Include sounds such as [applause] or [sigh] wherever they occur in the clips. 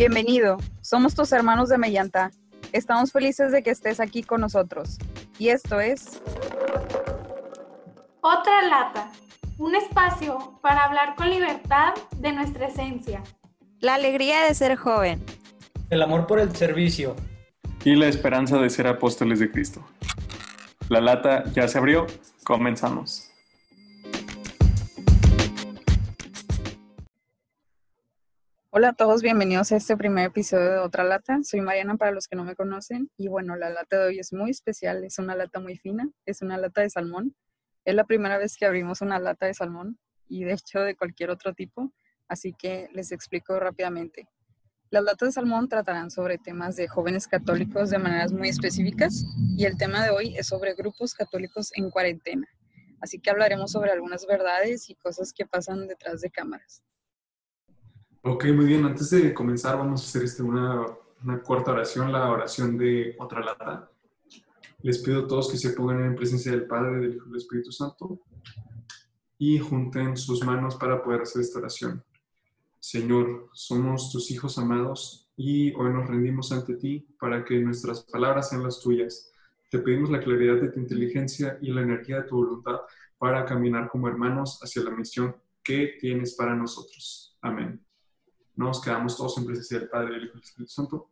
Bienvenido, somos tus hermanos de Mellanta. Estamos felices de que estés aquí con nosotros. Y esto es... Otra lata, un espacio para hablar con libertad de nuestra esencia. La alegría de ser joven. El amor por el servicio. Y la esperanza de ser apóstoles de Cristo. La lata ya se abrió, comenzamos. Hola a todos, bienvenidos a este primer episodio de Otra Lata. Soy Mariana para los que no me conocen y bueno, la lata de hoy es muy especial, es una lata muy fina, es una lata de salmón. Es la primera vez que abrimos una lata de salmón y de hecho de cualquier otro tipo, así que les explico rápidamente. Las latas de salmón tratarán sobre temas de jóvenes católicos de maneras muy específicas y el tema de hoy es sobre grupos católicos en cuarentena. Así que hablaremos sobre algunas verdades y cosas que pasan detrás de cámaras. Ok, muy bien. Antes de comenzar, vamos a hacer este, una, una, corta oración, la oración de otra lata. Les pido a todos que se pongan en presencia del Padre, del Hijo y del Espíritu Santo y junten sus manos para poder hacer esta oración. Señor, somos tus hijos amados y hoy nos rendimos ante ti para que nuestras palabras sean las tuyas. Te pedimos la claridad de tu inteligencia y la energía de tu voluntad para caminar como hermanos hacia la misión que tienes para nosotros. Amén. Nos quedamos todos en presencia del Padre, del Hijo y del Espíritu Santo.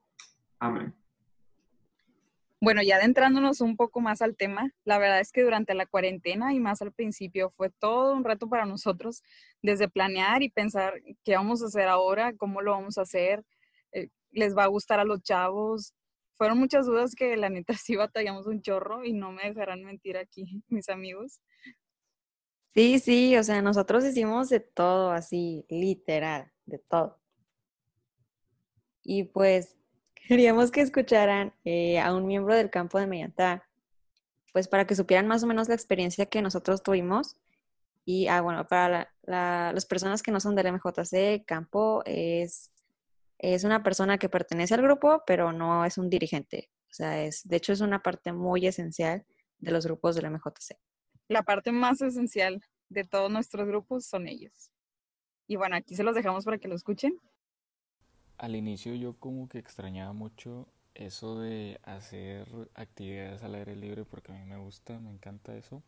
Amén. Bueno, ya adentrándonos un poco más al tema, la verdad es que durante la cuarentena y más al principio fue todo un reto para nosotros, desde planear y pensar qué vamos a hacer ahora, cómo lo vamos a hacer, eh, les va a gustar a los chavos. Fueron muchas dudas que la neta [laughs] sí batallamos un chorro y no me dejarán mentir aquí mis amigos. Sí, sí, o sea, nosotros hicimos de todo así, literal, de todo. Y pues queríamos que escucharan eh, a un miembro del campo de Mellantá, pues para que supieran más o menos la experiencia que nosotros tuvimos. Y, ah, bueno, para las personas que no son del MJC, campo es, es una persona que pertenece al grupo, pero no es un dirigente. O sea, es, de hecho es una parte muy esencial de los grupos del MJC. La parte más esencial de todos nuestros grupos son ellos. Y bueno, aquí se los dejamos para que lo escuchen al inicio yo como que extrañaba mucho eso de hacer actividades al aire libre porque a mí me gusta, me encanta eso.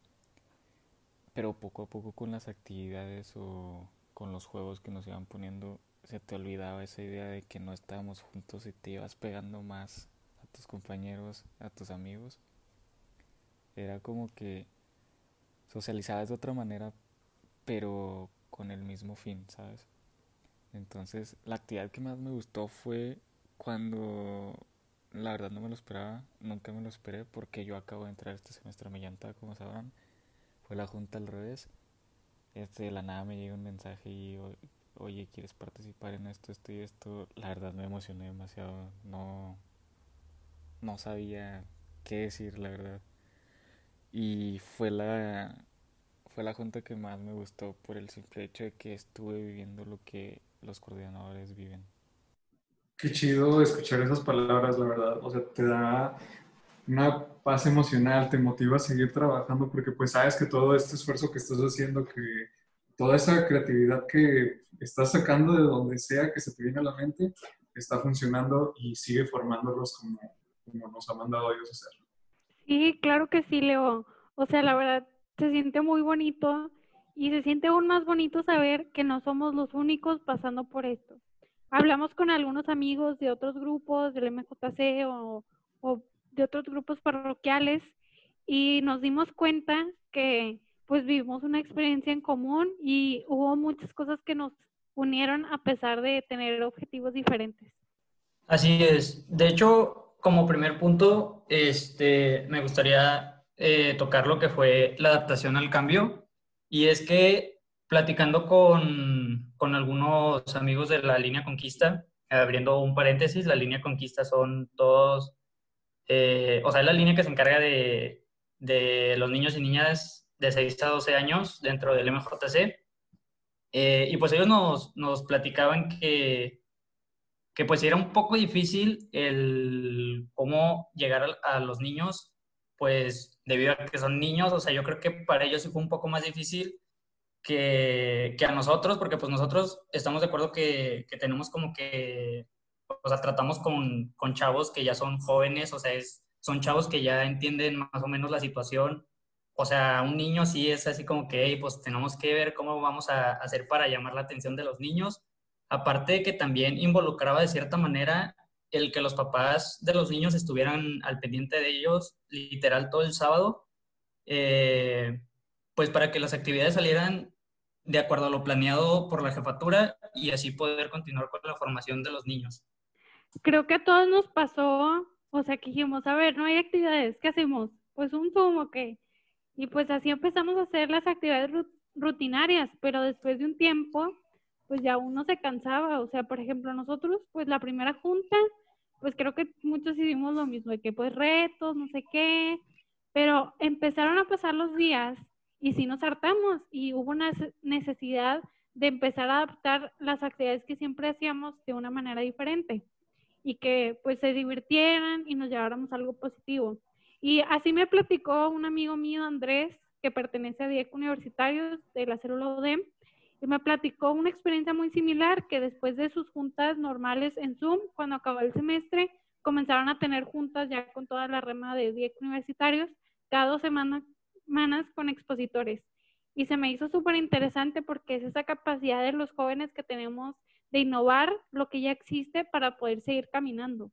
Pero poco a poco con las actividades o con los juegos que nos iban poniendo se te olvidaba esa idea de que no estábamos juntos y te ibas pegando más a tus compañeros, a tus amigos. Era como que socializabas de otra manera, pero con el mismo fin, ¿sabes? Entonces, la actividad que más me gustó fue cuando, la verdad no me lo esperaba, nunca me lo esperé porque yo acabo de entrar este semestre a Mellanta, como sabrán. Fue la junta al revés. Este, de la nada me llega un mensaje y, oye, ¿quieres participar en esto, esto y esto? La verdad me emocioné demasiado. No, no sabía qué decir, la verdad. Y fue la, fue la junta que más me gustó por el simple hecho de que estuve viviendo lo que los coordinadores viven. Qué chido escuchar esas palabras, la verdad. O sea, te da una paz emocional, te motiva a seguir trabajando porque pues sabes que todo este esfuerzo que estás haciendo, que toda esa creatividad que estás sacando de donde sea que se te viene a la mente, está funcionando y sigue formándolos como, como nos ha mandado Dios hacerlo. Sí, claro que sí, Leo. O sea, la verdad, se siente muy bonito y se siente aún más bonito saber que no somos los únicos pasando por esto. Hablamos con algunos amigos de otros grupos, del MJC o, o de otros grupos parroquiales y nos dimos cuenta que pues vivimos una experiencia en común y hubo muchas cosas que nos unieron a pesar de tener objetivos diferentes. Así es. De hecho, como primer punto, este, me gustaría eh, tocar lo que fue la adaptación al cambio. Y es que platicando con, con algunos amigos de la línea Conquista, abriendo un paréntesis, la línea Conquista son todos, eh, o sea, es la línea que se encarga de, de, los niños y niñas de 6 a 12 años dentro del MJC. Eh, y pues ellos nos, nos platicaban que, que pues era un poco difícil el cómo llegar a, a los niños, pues debido a que son niños, o sea, yo creo que para ellos sí fue un poco más difícil que, que a nosotros, porque pues nosotros estamos de acuerdo que, que, tenemos como que o sea, tratamos con, con chavos que ya son jóvenes, o sea, es, son chavos que ya entienden más o menos la situación. O sea, un niño sí es así como que, pues tenemos que ver cómo vamos a hacer para llamar la atención de los niños. Aparte de que también involucraba de cierta manera el que los papás de los niños estuvieran al pendiente de ellos literal todo el sábado, eh, pues para que las actividades salieran de acuerdo a lo planeado por la jefatura y así poder continuar con la formación de los niños. Creo que a todos nos pasó, o sea, que dijimos, a ver, no hay actividades, ¿qué hacemos? Pues un Zoom, ok. Y pues así empezamos a hacer las actividades rutinarias, pero después de un tiempo, pues ya uno se cansaba, o sea, por ejemplo, nosotros, pues la primera junta, pues creo que muchos hicimos lo mismo, de que pues retos, no sé qué, pero empezaron a pasar los días y sí nos hartamos y hubo una necesidad de empezar a adaptar las actividades que siempre hacíamos de una manera diferente y que pues se divirtieran y nos lleváramos algo positivo. Y así me platicó un amigo mío, Andrés, que pertenece a DIEC Universitarios de la célula ODEM, y me platicó una experiencia muy similar, que después de sus juntas normales en Zoom, cuando acabó el semestre, comenzaron a tener juntas ya con toda la rema de DIEC Universitarios, cada dos semanas con expositores. Y se me hizo súper interesante porque es esa capacidad de los jóvenes que tenemos de innovar lo que ya existe para poder seguir caminando.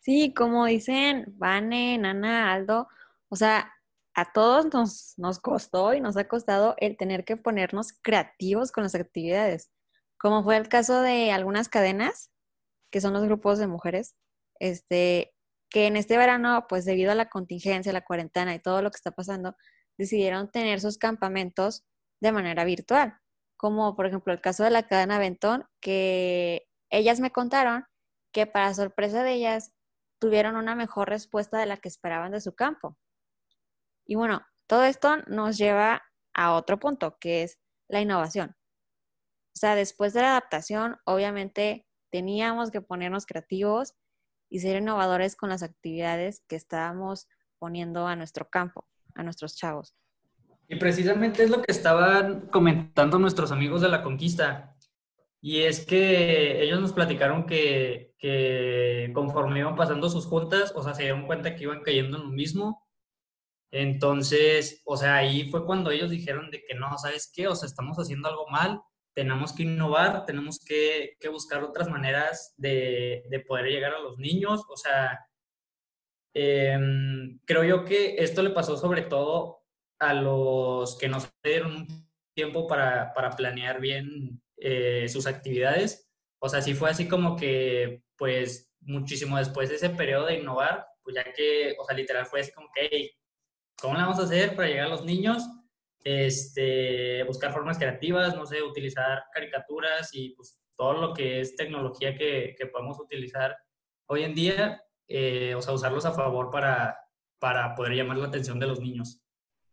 Sí, como dicen Vane, Nana, Aldo, o sea, a todos nos, nos costó y nos ha costado el tener que ponernos creativos con las actividades, como fue el caso de algunas cadenas, que son los grupos de mujeres, este, que en este verano, pues debido a la contingencia, la cuarentena y todo lo que está pasando, decidieron tener sus campamentos de manera virtual como por ejemplo el caso de la cadena Ventón, que ellas me contaron que para sorpresa de ellas tuvieron una mejor respuesta de la que esperaban de su campo. Y bueno, todo esto nos lleva a otro punto, que es la innovación. O sea, después de la adaptación, obviamente teníamos que ponernos creativos y ser innovadores con las actividades que estábamos poniendo a nuestro campo, a nuestros chavos. Y precisamente es lo que estaban comentando nuestros amigos de la conquista. Y es que ellos nos platicaron que, que conforme iban pasando sus juntas, o sea, se dieron cuenta que iban cayendo en lo mismo. Entonces, o sea, ahí fue cuando ellos dijeron de que no, ¿sabes qué? O sea, estamos haciendo algo mal, tenemos que innovar, tenemos que, que buscar otras maneras de, de, poder llegar a los niños. O sea, eh, creo yo que esto le pasó sobre todo a los que no se dieron tiempo para, para planear bien eh, sus actividades. O sea, sí fue así como que, pues, muchísimo después de ese periodo de innovar, pues ya que, o sea, literal fue así como que, hey, ¿cómo le vamos a hacer para llegar a los niños? Este, buscar formas creativas, no sé, utilizar caricaturas y pues todo lo que es tecnología que, que podemos utilizar hoy en día, eh, o sea, usarlos a favor para, para poder llamar la atención de los niños.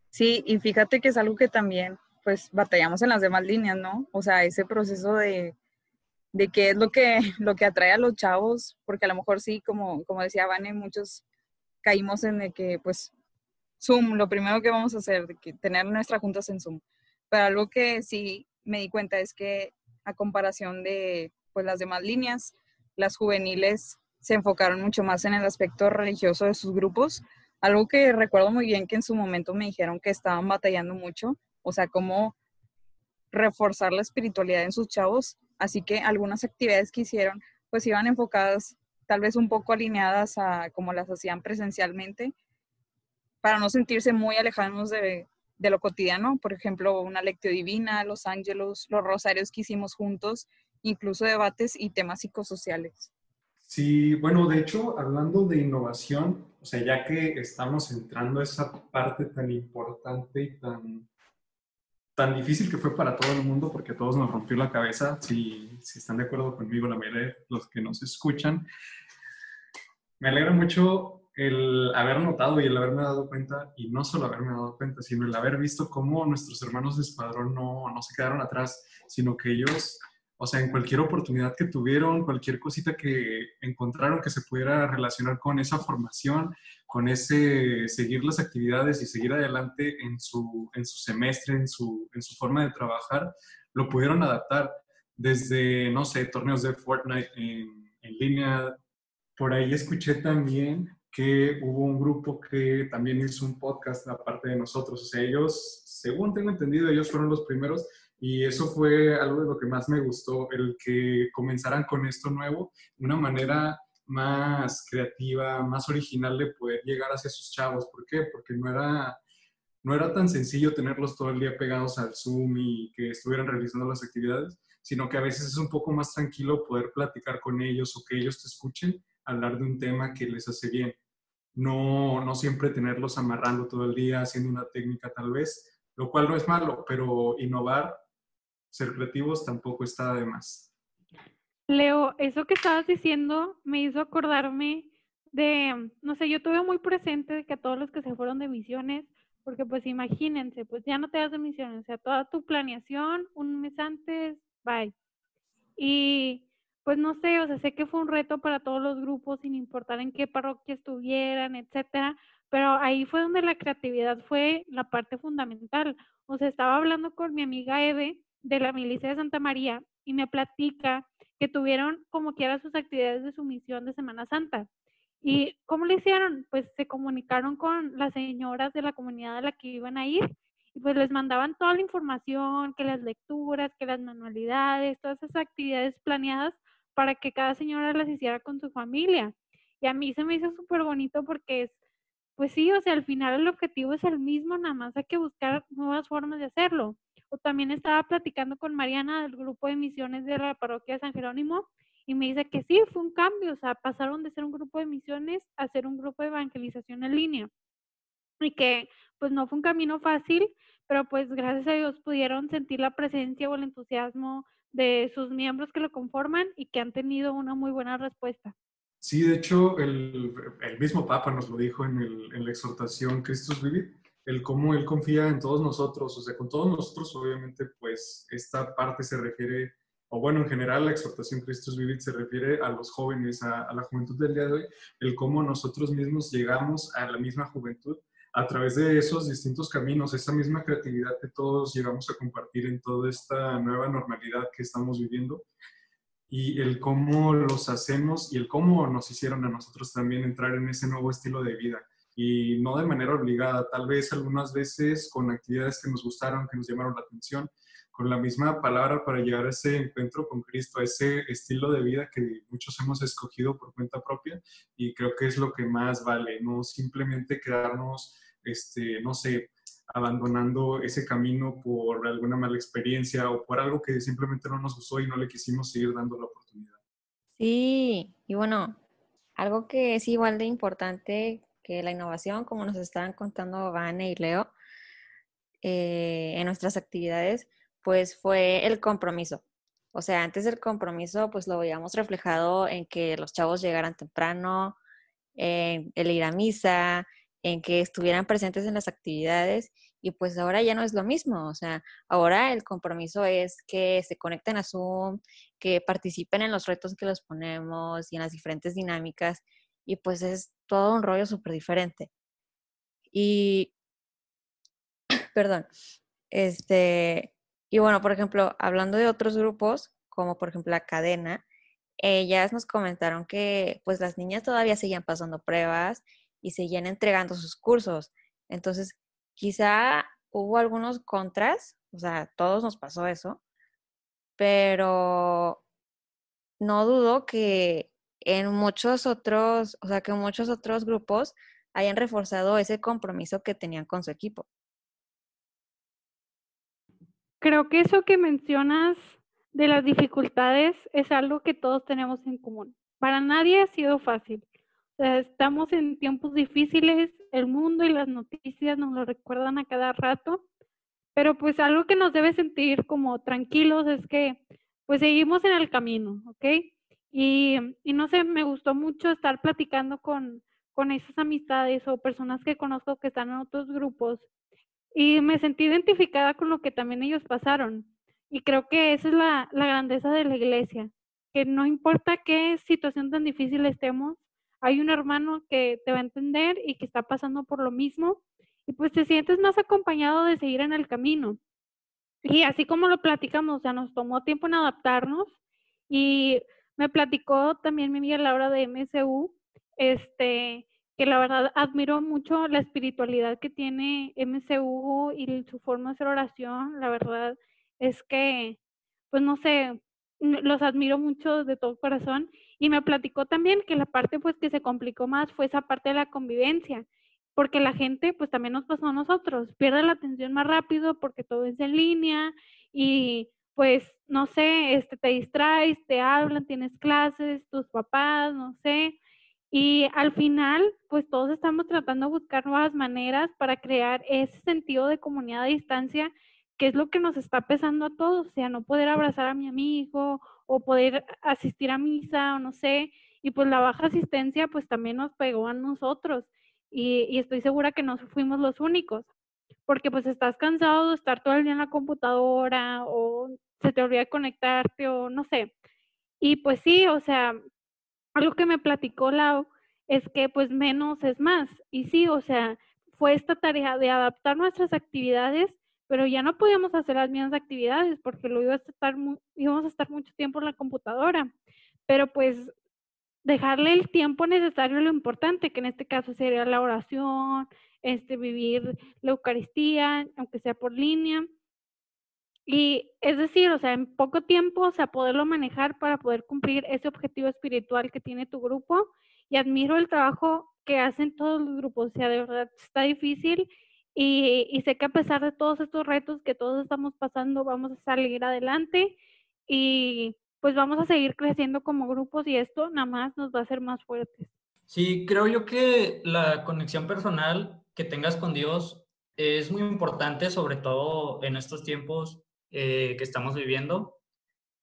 Sí, y fíjate que es algo que también, pues, batallamos en las demás líneas, ¿no? O sea, ese proceso de, de qué es lo que, [laughs] lo que atrae a los chavos, porque a lo mejor sí, como, como decía Vane, muchos caímos en de que, pues, Zoom, lo primero que vamos a hacer, que tener nuestras juntas en Zoom. Pero algo que sí me di cuenta es que a comparación de, pues, las demás líneas, las juveniles se enfocaron mucho más en el aspecto religioso de sus grupos, algo que recuerdo muy bien que en su momento me dijeron que estaban batallando mucho, o sea, cómo reforzar la espiritualidad en sus chavos. Así que algunas actividades que hicieron, pues iban enfocadas tal vez un poco alineadas a como las hacían presencialmente, para no sentirse muy alejados de, de lo cotidiano. Por ejemplo, una lectio divina, los ángelos, los rosarios que hicimos juntos, incluso debates y temas psicosociales. Sí, bueno, de hecho, hablando de innovación, o sea, ya que estamos entrando a esa parte tan importante y tan, tan difícil que fue para todo el mundo, porque a todos nos rompió la cabeza, si, si están de acuerdo conmigo, la mayoría de los que nos escuchan, me alegra mucho el haber notado y el haberme dado cuenta, y no solo haberme dado cuenta, sino el haber visto cómo nuestros hermanos de escuadrón no, no se quedaron atrás, sino que ellos o sea, en cualquier oportunidad que tuvieron, cualquier cosita que encontraron que se pudiera relacionar con esa formación, con ese seguir las actividades y seguir adelante en su, en su semestre, en su, en su forma de trabajar, lo pudieron adaptar desde, no sé, torneos de Fortnite en, en línea. Por ahí escuché también que hubo un grupo que también hizo un podcast aparte de nosotros. O sea, ellos, según tengo entendido, ellos fueron los primeros y eso fue algo de lo que más me gustó, el que comenzaran con esto nuevo, una manera más creativa, más original de poder llegar hacia sus chavos. ¿Por qué? Porque no era, no era tan sencillo tenerlos todo el día pegados al Zoom y que estuvieran realizando las actividades, sino que a veces es un poco más tranquilo poder platicar con ellos o que ellos te escuchen hablar de un tema que les hace bien. No, no siempre tenerlos amarrando todo el día, haciendo una técnica tal vez, lo cual no es malo, pero innovar, ser creativos tampoco está de más. Leo, eso que estabas diciendo me hizo acordarme de, no sé, yo tuve muy presente que a todos los que se fueron de misiones, porque pues imagínense, pues ya no te das de misiones, o sea, toda tu planeación un mes antes, bye. Y pues no sé, o sea, sé que fue un reto para todos los grupos, sin importar en qué parroquia estuvieran, etcétera, pero ahí fue donde la creatividad fue la parte fundamental. O sea, estaba hablando con mi amiga Eve de la milicia de Santa María y me platica que tuvieron como quiera sus actividades de su misión de Semana Santa. ¿Y cómo le hicieron? Pues se comunicaron con las señoras de la comunidad a la que iban a ir y pues les mandaban toda la información, que las lecturas, que las manualidades, todas esas actividades planeadas para que cada señora las hiciera con su familia. Y a mí se me hizo súper bonito porque es, pues sí, o sea, al final el objetivo es el mismo, nada más hay que buscar nuevas formas de hacerlo. O también estaba platicando con Mariana del grupo de misiones de la parroquia de San Jerónimo y me dice que sí, fue un cambio, o sea, pasaron de ser un grupo de misiones a ser un grupo de evangelización en línea. Y que pues no fue un camino fácil, pero pues gracias a Dios pudieron sentir la presencia o el entusiasmo de sus miembros que lo conforman y que han tenido una muy buena respuesta. Sí, de hecho, el, el mismo Papa nos lo dijo en, el, la exhortación Christus Vivit, el cómo él confía en todos nosotros, o sea, con todos nosotros, obviamente, pues esta parte se refiere, o bueno, en general la exhortación Christus Vivit se refiere a los jóvenes, a la juventud del día de hoy, el cómo nosotros mismos llegamos a la misma juventud a través de esos distintos caminos, esa misma creatividad que todos llegamos a compartir en toda esta nueva normalidad que estamos viviendo y el cómo los hacemos y el cómo nos hicieron a nosotros también entrar en ese nuevo estilo de vida. Y no de manera obligada, tal vez algunas veces con actividades que nos gustaron, que nos llamaron la atención, con la misma palabra para llegar a ese encuentro con Cristo, a ese estilo de vida que muchos hemos escogido por cuenta propia y creo que es lo que más vale, no simplemente quedarnos, este, no sé, abandonando ese camino por alguna mala experiencia o por algo que simplemente no nos gustó y no le quisimos seguir dando la oportunidad. Sí, y bueno, algo que es igual de importante que la innovación, como nos estaban contando Vane y Leo, eh, en nuestras actividades, pues fue el compromiso. O sea, antes del compromiso, pues lo veíamos reflejado en que los chavos llegaran temprano, en el ir a misa, en que estuvieran presentes en las actividades y pues ahora ya no es lo mismo, o sea, ahora el compromiso es que se conecten a Zoom, que participen en los retos que les ponemos y en las diferentes dinámicas y pues es todo un rollo súper diferente. Y, [clears throat] perdón, este, y bueno, por ejemplo, hablando de otros grupos, como por ejemplo la cadena, ellas nos comentaron que pues las niñas todavía seguían pasando pruebas y seguían entregando sus cursos. Entonces, quizá hubo algunos contras, o sea, todos nos pasó eso, pero no dudo que en muchos otros, o sea, que muchos otros grupos hayan reforzado ese compromiso que tenían con su equipo. Creo que eso que mencionas de las dificultades es algo que todos tenemos en común. Para nadie ha sido fácil. estamos en tiempos difíciles, el mundo y las noticias nos lo recuerdan a cada rato, pero pues algo que nos debe sentir como tranquilos es que pues seguimos en el camino, ¿ok? Y, y no sé, me gustó mucho estar platicando con, con esas amistades o personas que conozco que están en otros grupos y me sentí identificada con lo que también ellos pasaron. Y creo que esa es la, la grandeza de la iglesia, que no importa qué situación tan difícil estemos, hay un hermano que te va a entender y que está pasando por lo mismo y pues te sientes más acompañado de seguir en el camino. Y así como lo platicamos, o sea, nos tomó tiempo en adaptarnos y me platicó también mi amiga Laura de MSU, este, que la verdad admiro mucho la espiritualidad que tiene MSU y su forma de hacer oración. La verdad es que, pues no sé, los admiro mucho de todo corazón. Y me platicó también que la parte pues que se complicó más fue esa parte de la convivencia, porque la gente pues también nos pasó a nosotros, pierde la atención más rápido porque todo es en línea y pues no sé, este te distraes, te hablan, tienes clases, tus papás, no sé, y al final, pues todos estamos tratando de buscar nuevas maneras para crear ese sentido de comunidad a distancia, que es lo que nos está pesando a todos, o sea, no poder abrazar a mi amigo o poder asistir a misa o no sé, y pues la baja asistencia pues también nos pegó a nosotros y, y estoy segura que no fuimos los únicos, porque pues estás cansado de estar todo el día en la computadora o se te olvida conectarte o no sé. Y pues sí, o sea, algo que me platicó Lau es que pues menos es más. Y sí, o sea, fue esta tarea de adaptar nuestras actividades, pero ya no podíamos hacer las mismas actividades porque lo iba a estar íbamos a estar mucho tiempo en la computadora. Pero pues dejarle el tiempo necesario lo importante, que en este caso sería la oración, este vivir la Eucaristía, aunque sea por línea. Y es decir, o sea, en poco tiempo, o sea, poderlo manejar para poder cumplir ese objetivo espiritual que tiene tu grupo. Y admiro el trabajo que hacen todos los grupos, o sea, de verdad está difícil y, y sé que a pesar de todos estos retos que todos estamos pasando, vamos a salir adelante y pues vamos a seguir creciendo como grupos y esto nada más nos va a hacer más fuertes. Sí, creo yo que la conexión personal que tengas con Dios es muy importante, sobre todo en estos tiempos eh, que estamos viviendo.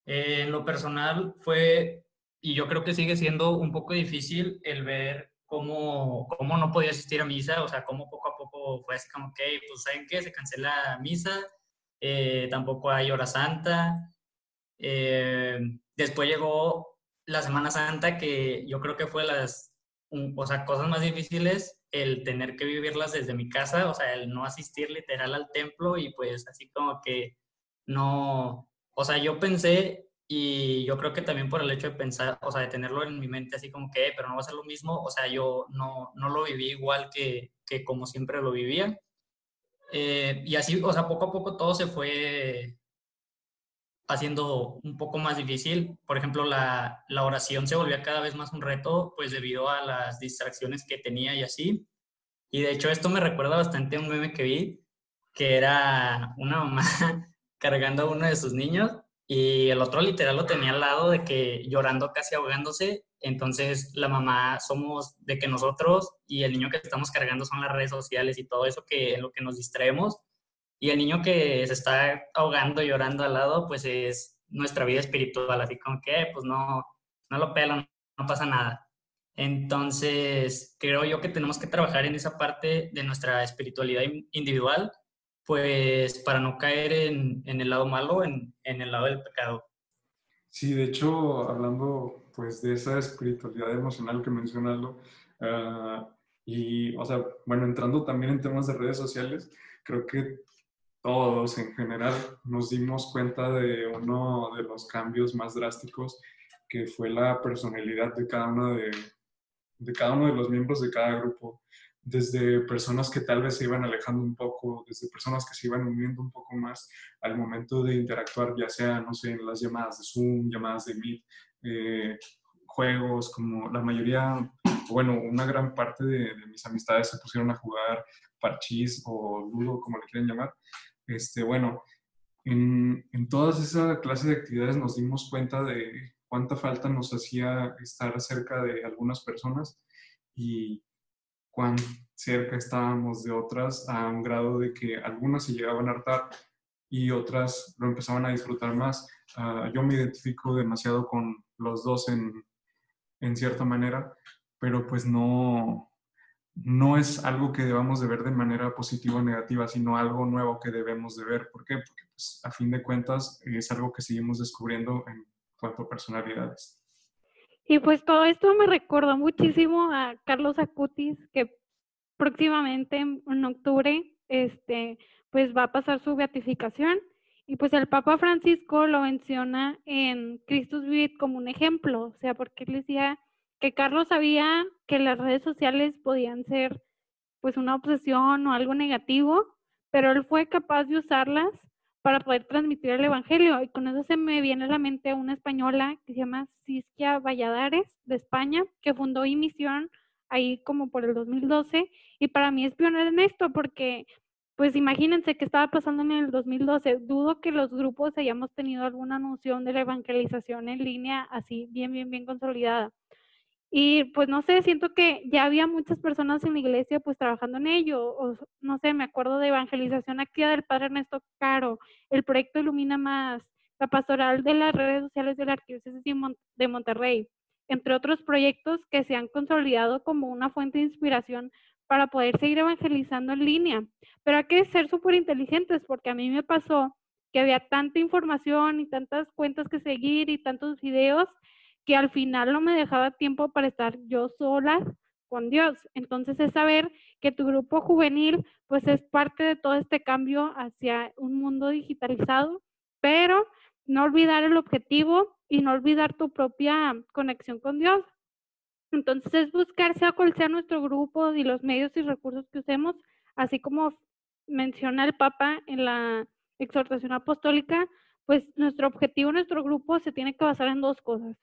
Eh, en lo personal fue, y yo creo que sigue siendo un poco difícil el ver cómo, cómo no podía asistir a misa, o sea, cómo poco a poco fue así como que, pues, ¿saben qué? Se cancela misa, eh, tampoco hay hora santa. después llegó la Semana Santa, que yo creo que fue las o sea, cosas más difíciles, el tener que vivirlas desde mi casa, o sea, el no asistir literal al templo y pues así como que no, o sea, yo pensé y yo creo que también por el hecho de pensar, o sea, de tenerlo en mi mente así como que, pero no va a ser lo mismo, o sea, yo no, no lo viví igual que, que como siempre lo vivía. Eh, y así, o sea, poco a poco todo se fue haciendo un poco más difícil. Por ejemplo, la, la oración se volvía cada vez más un reto, pues debido a las distracciones que tenía y así. Y de hecho esto me recuerda bastante a un meme que vi, que era una mamá cargando a uno de sus niños y el otro literal lo tenía al lado de que llorando casi ahogándose. Entonces la mamá somos de que nosotros y el niño que estamos cargando son las redes sociales y todo eso que lo que nos distraemos. Y el niño que se está ahogando, llorando al lado, pues es nuestra vida espiritual, así como que pues no, no lo pelo, no pasa nada. Entonces, creo yo que tenemos que trabajar en esa parte de nuestra espiritualidad individual pues para no caer en, el lado malo, en, el lado del pecado. Sí, de hecho, hablando pues de esa espiritualidad emocional que mencionas, ah, y, o sea, bueno, entrando también en temas de redes sociales, creo que todos en general nos dimos cuenta de uno de los cambios más drásticos que fue la personalidad de cada uno de, de cada uno de los miembros de cada grupo desde personas que tal vez se iban alejando un poco, desde personas que se iban uniendo un poco más al momento de interactuar, ya sea, no sé, en las llamadas de Zoom, llamadas de Meet, eh, juegos, como la mayoría, bueno, una gran parte de, mis amistades se pusieron a jugar parchís o ludo, como le quieren llamar. Este, bueno, en, en todas esa clase de actividades nos dimos cuenta de cuánta falta nos hacía estar cerca de algunas personas y cuán cerca estábamos de otras a un grado de que algunas se llegaban a hartar y otras lo empezaban a disfrutar más. Ah, yo me identifico demasiado con los dos en, en, cierta manera, pero pues no, no es algo que debamos de ver de manera positiva o negativa, sino algo nuevo que debemos de ver. ¿Por qué? Porque pues, a fin de cuentas es algo que seguimos descubriendo en cuanto a personalidades. Y pues todo esto me recuerda muchísimo a Carlos Acutis, que próximamente en octubre este, pues va a pasar su beatificación. Y pues el Papa Francisco lo menciona en Christus Vivit como un ejemplo, o sea, porque él decía que Carlos sabía que las redes sociales podían ser pues una obsesión o algo negativo, pero él fue capaz de usarlas para poder transmitir el Evangelio. Y con eso se me viene a la mente una española que se llama Siskia Valladares, de España, que fundó misión ahí como por el 2012. Y para mí es pionera en esto porque pues imagínense qué estaba pasando en el 2012. Dudo que los grupos hayamos tenido alguna noción de la evangelización en línea así bien, bien, bien consolidada. Y pues no sé, siento que ya había muchas personas en la iglesia pues trabajando en ello. O, no sé, me acuerdo de evangelización activa del padre Ernesto Caro, el proyecto Ilumina Más, la pastoral de las redes sociales de la Arquidiócesis de Monterrey, entre otros proyectos que se han consolidado como una fuente de inspiración para poder seguir evangelizando en línea. Pero hay que ser súper inteligentes porque a mí me pasó que había tanta información y tantas cuentas que seguir y tantos videos que al final no me dejaba tiempo para estar yo sola con Dios. Entonces es saber que tu grupo juvenil pues es parte de todo este cambio hacia un mundo digitalizado, pero no olvidar el objetivo y no olvidar tu propia conexión con Dios. Entonces es buscar sea cual sea nuestro grupo y los medios y recursos que usemos, así como menciona el Papa en la exhortación apostólica, pues nuestro objetivo, nuestro grupo se tiene que basar en dos cosas.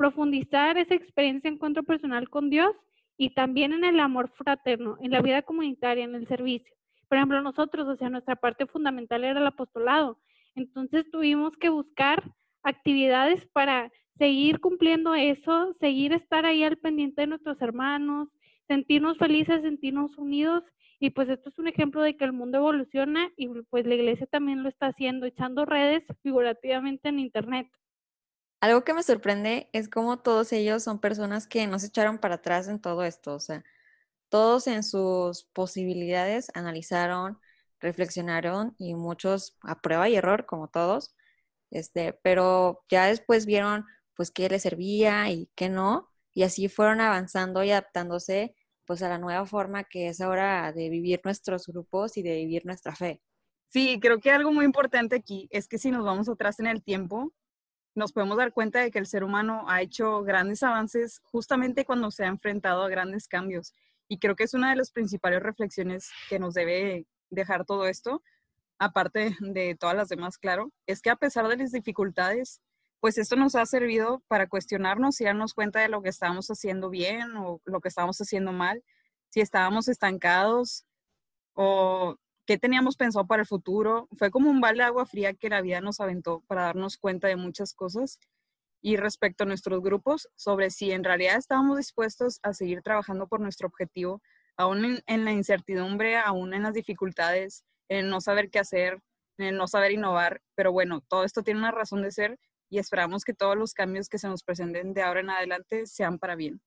Profundizar esa experiencia de encuentro personal con Dios y también en el amor fraterno, en la vida comunitaria, en el servicio. Por ejemplo, nosotros, o sea, nuestra parte fundamental era el apostolado. Entonces tuvimos que buscar actividades para seguir cumpliendo eso, seguir estar ahí al pendiente de nuestros hermanos, sentirnos felices, sentirnos unidos. Y pues esto es un ejemplo de que el mundo evoluciona y pues la iglesia también lo está haciendo, echando redes figurativamente en Internet. Algo que me sorprende es cómo todos ellos son personas que no se echaron para atrás en todo esto. O sea, todos en sus posibilidades analizaron, reflexionaron y muchos a prueba y error, como todos. Este, pero ya después vieron pues qué les servía y qué no, y así fueron avanzando y adaptándose pues a la nueva forma que es ahora de vivir nuestros grupos y de vivir nuestra fe. Sí, creo que algo muy importante aquí es que si nos vamos atrás en el tiempo, nos podemos dar cuenta de que el ser humano ha hecho grandes avances justamente cuando se ha enfrentado a grandes cambios. Y creo que es una de las principales reflexiones que nos debe dejar todo esto, aparte de todas las demás, claro, es que a pesar de las dificultades, pues esto nos ha servido para cuestionarnos y darnos cuenta de lo que estábamos haciendo bien o lo que estábamos haciendo mal, si estábamos estancados o qué teníamos pensado para el futuro. Fue como un balde de agua fría que la vida nos aventó para darnos cuenta de muchas cosas. Y respecto a nuestros grupos, sobre si en realidad estábamos dispuestos a seguir trabajando por nuestro objetivo, aún en, en la incertidumbre, aún en las dificultades, en no saber qué hacer, en no saber innovar. Pero bueno, todo esto tiene una razón de ser y esperamos que todos los cambios que se nos presenten de ahora en adelante sean para bien.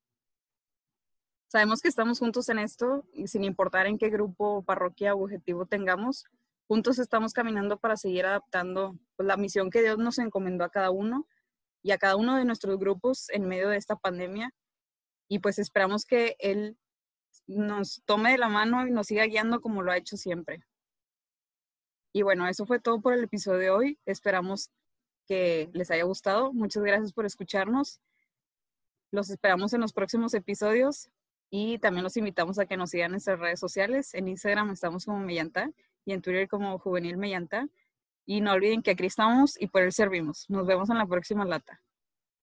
Sabemos que estamos juntos en esto y sin importar en qué grupo, parroquia o objetivo tengamos, juntos estamos caminando para seguir adaptando pues, la misión que Dios nos encomendó a cada uno y a cada uno de nuestros grupos en medio de esta pandemia. Y pues esperamos que Él nos tome de la mano y nos siga guiando como lo ha hecho siempre. Y bueno, eso fue todo por el episodio de hoy. Esperamos que les haya gustado. Muchas gracias por escucharnos. Los esperamos en los próximos episodios y también los invitamos a que nos sigan en nuestras redes sociales. En Instagram estamos como Mellanta y en Twitter como Juvenil Mellanta. Y no olviden que aquí estamos y por él servimos. Nos vemos en la próxima lata.